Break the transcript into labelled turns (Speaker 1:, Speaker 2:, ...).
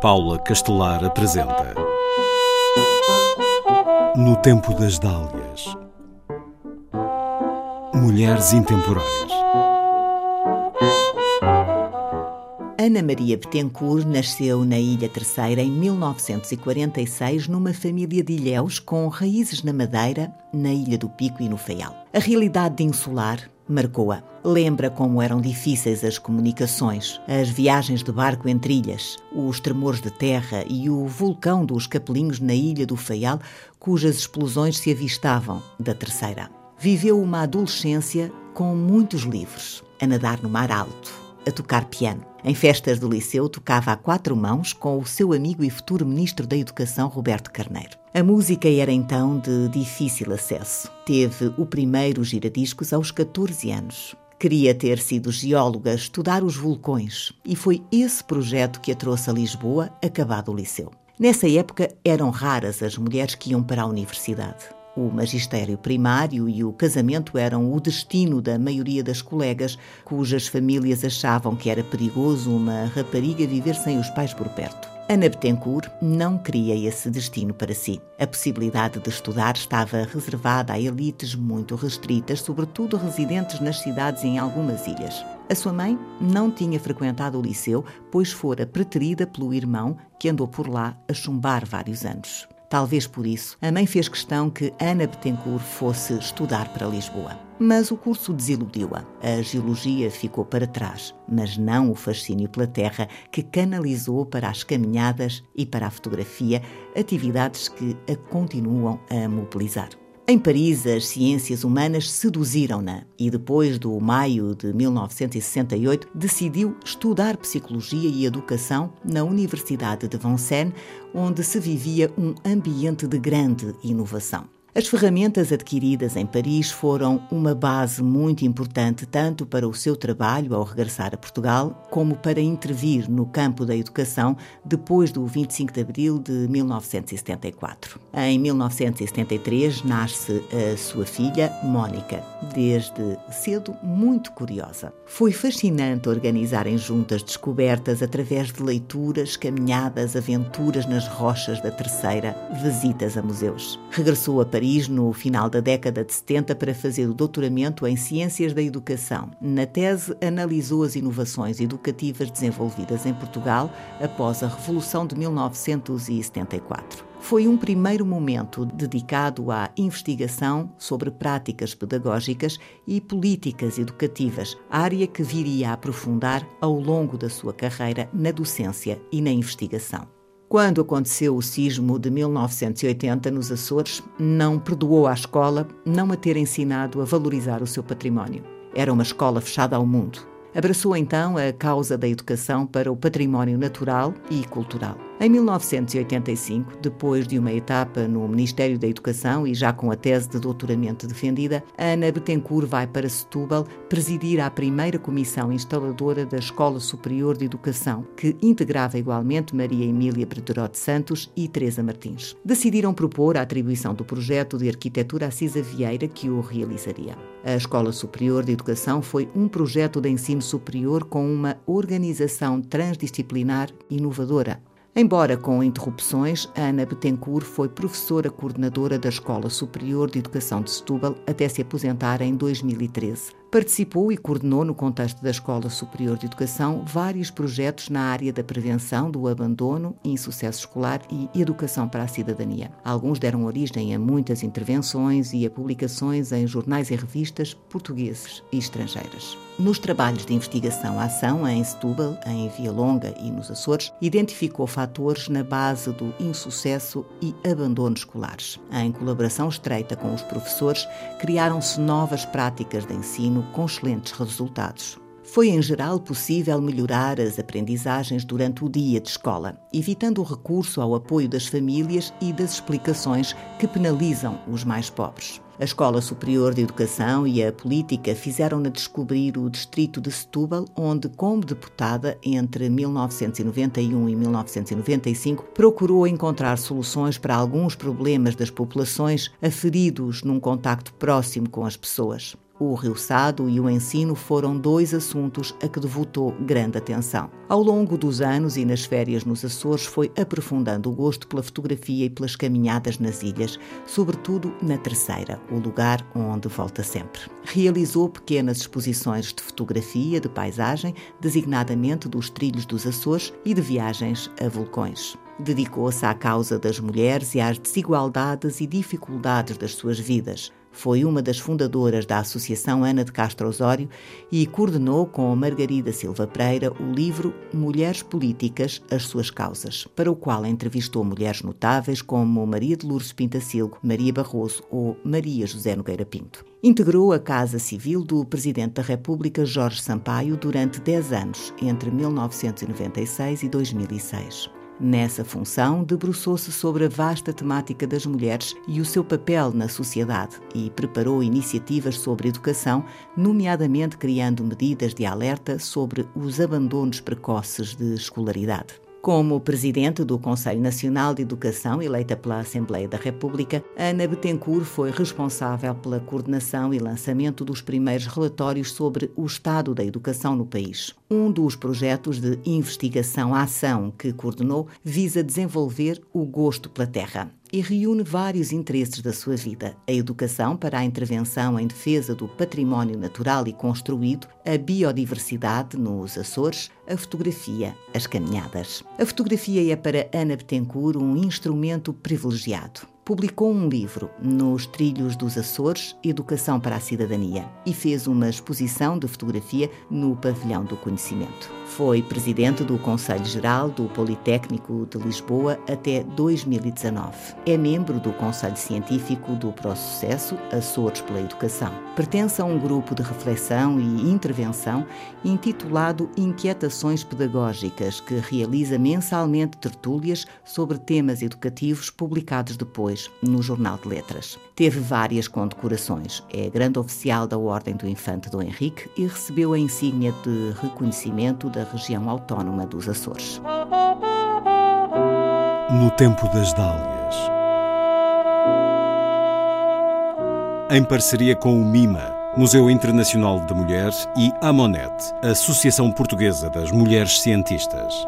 Speaker 1: Paula Castelar apresenta. No Tempo das Dálias. Mulheres Intemporais
Speaker 2: Ana Maria Betancourt nasceu na Ilha Terceira em 1946 numa família de ilhéus com raízes na Madeira, na Ilha do Pico e no Faial. A realidade de insular marcou-a. Lembra como eram difíceis as comunicações, as viagens de barco entre ilhas, os tremores de terra e o vulcão dos Capelinhos na ilha do Faial, cujas explosões se avistavam da terceira. Viveu uma adolescência com muitos livros, a nadar no mar alto, a tocar piano. Em festas do liceu, tocava a quatro mãos com o seu amigo e futuro Ministro da Educação, Roberto Carneiro. A música era então de difícil acesso. Teve o primeiro giradiscos aos 14 anos. Queria ter sido geóloga, estudar os vulcões, e foi esse projeto que a trouxe a Lisboa, acabado o liceu. Nessa época eram raras as mulheres que iam para a universidade. O magistério primário e o casamento eram o destino da maioria das colegas, cujas famílias achavam que era perigoso uma rapariga viver sem os pais por perto. Ana Betancourt não queria esse destino para si. A possibilidade de estudar estava reservada a elites muito restritas, sobretudo residentes nas cidades e em algumas ilhas. A sua mãe não tinha frequentado o liceu, pois fora preterida pelo irmão, que andou por lá a chumbar vários anos. Talvez por isso, a mãe fez questão que Ana Betancourt fosse estudar para Lisboa. Mas o curso desiludiu-a. A geologia ficou para trás, mas não o fascínio pela terra que canalizou para as caminhadas e para a fotografia, atividades que a continuam a mobilizar. Em Paris, as ciências humanas seduziram-na e, depois do maio de 1968, decidiu estudar psicologia e educação na Universidade de Vincennes, onde se vivia um ambiente de grande inovação. As ferramentas adquiridas em Paris foram uma base muito importante tanto para o seu trabalho ao regressar a Portugal, como para intervir no campo da educação depois do 25 de abril de 1974. Em 1973 nasce a sua filha, Mónica, desde cedo muito curiosa. Foi fascinante organizarem juntas descobertas através de leituras, caminhadas, aventuras nas rochas da Terceira, visitas a museus. Regressou a Paris Paris no final da década de 70 para fazer o doutoramento em Ciências da Educação. Na tese, analisou as inovações educativas desenvolvidas em Portugal após a Revolução de 1974 foi um primeiro momento dedicado à investigação sobre práticas pedagógicas e políticas educativas, área que viria a aprofundar ao longo da sua carreira na docência e na investigação. Quando aconteceu o sismo de 1980 nos Açores, não perdoou à escola não a ter ensinado a valorizar o seu património. Era uma escola fechada ao mundo. Abraçou então a causa da educação para o património natural e cultural. Em 1985, depois de uma etapa no Ministério da Educação e já com a tese de doutoramento defendida, Ana Betancourt vai para Setúbal presidir a primeira comissão instaladora da Escola Superior de Educação, que integrava igualmente Maria Emília Brederote Santos e Teresa Martins. Decidiram propor a atribuição do projeto de arquitetura a Cisa Vieira, que o realizaria. A Escola Superior de Educação foi um projeto de ensino superior com uma organização transdisciplinar inovadora. Embora com interrupções, Ana Betancourt foi professora coordenadora da Escola Superior de Educação de Setúbal até se aposentar em 2013. Participou e coordenou, no contexto da Escola Superior de Educação, vários projetos na área da prevenção do abandono, insucesso escolar e educação para a cidadania. Alguns deram origem a muitas intervenções e a publicações em jornais e revistas portugueses e estrangeiras. Nos trabalhos de investigação à ação em Setúbal, em Via Longa e nos Açores, identificou fatores na base do insucesso e abandono escolares. Em colaboração estreita com os professores, criaram-se novas práticas de ensino com excelentes resultados. Foi em geral possível melhorar as aprendizagens durante o dia de escola, evitando o recurso ao apoio das famílias e das explicações que penalizam os mais pobres. A Escola Superior de Educação e a política fizeram-na descobrir o distrito de Setúbal, onde, como deputada entre 1991 e 1995, procurou encontrar soluções para alguns problemas das populações aferidos num contacto próximo com as pessoas. O Rio Sado e o ensino foram dois assuntos a que devotou grande atenção. Ao longo dos anos e nas férias nos Açores, foi aprofundando o gosto pela fotografia e pelas caminhadas nas ilhas, sobretudo na Terceira, o lugar onde volta sempre. Realizou pequenas exposições de fotografia, de paisagem, designadamente dos trilhos dos Açores e de viagens a vulcões. Dedicou-se à causa das mulheres e às desigualdades e dificuldades das suas vidas. Foi uma das fundadoras da Associação Ana de Castro Osório e coordenou com Margarida Silva Pereira o livro Mulheres Políticas, as suas causas, para o qual entrevistou mulheres notáveis como Maria de Lourdes Pintacilgo, Maria Barroso ou Maria José Nogueira Pinto. Integrou a Casa Civil do Presidente da República Jorge Sampaio durante 10 anos, entre 1996 e 2006. Nessa função, debruçou-se sobre a vasta temática das mulheres e o seu papel na sociedade e preparou iniciativas sobre educação, nomeadamente criando medidas de alerta sobre os abandonos precoces de escolaridade. Como presidente do Conselho Nacional de Educação, eleita pela Assembleia da República, Ana Betancourt foi responsável pela coordenação e lançamento dos primeiros relatórios sobre o estado da educação no país. Um dos projetos de investigação-ação que coordenou visa desenvolver o gosto pela terra e reúne vários interesses da sua vida: a educação para a intervenção em defesa do património natural e construído, a biodiversidade nos Açores, a fotografia, as caminhadas. A fotografia é para Ana Betancourt um instrumento privilegiado publicou um livro, Nos Trilhos dos Açores Educação para a Cidadania, e fez uma exposição de fotografia no Pavilhão do Conhecimento. Foi presidente do Conselho Geral do Politécnico de Lisboa até 2019. É membro do Conselho Científico do Processo Açores pela Educação. Pertence a um grupo de reflexão e intervenção intitulado Inquietações Pedagógicas, que realiza mensalmente tertúlias sobre temas educativos publicados depois no Jornal de Letras. Teve várias condecorações. É grande oficial da Ordem do Infante Dom Henrique e recebeu a insígnia de reconhecimento da região autónoma dos Açores.
Speaker 1: No tempo das dálias. Em parceria com o MIMA, Museu Internacional da Mulher, e a Monet, Associação Portuguesa das Mulheres Cientistas.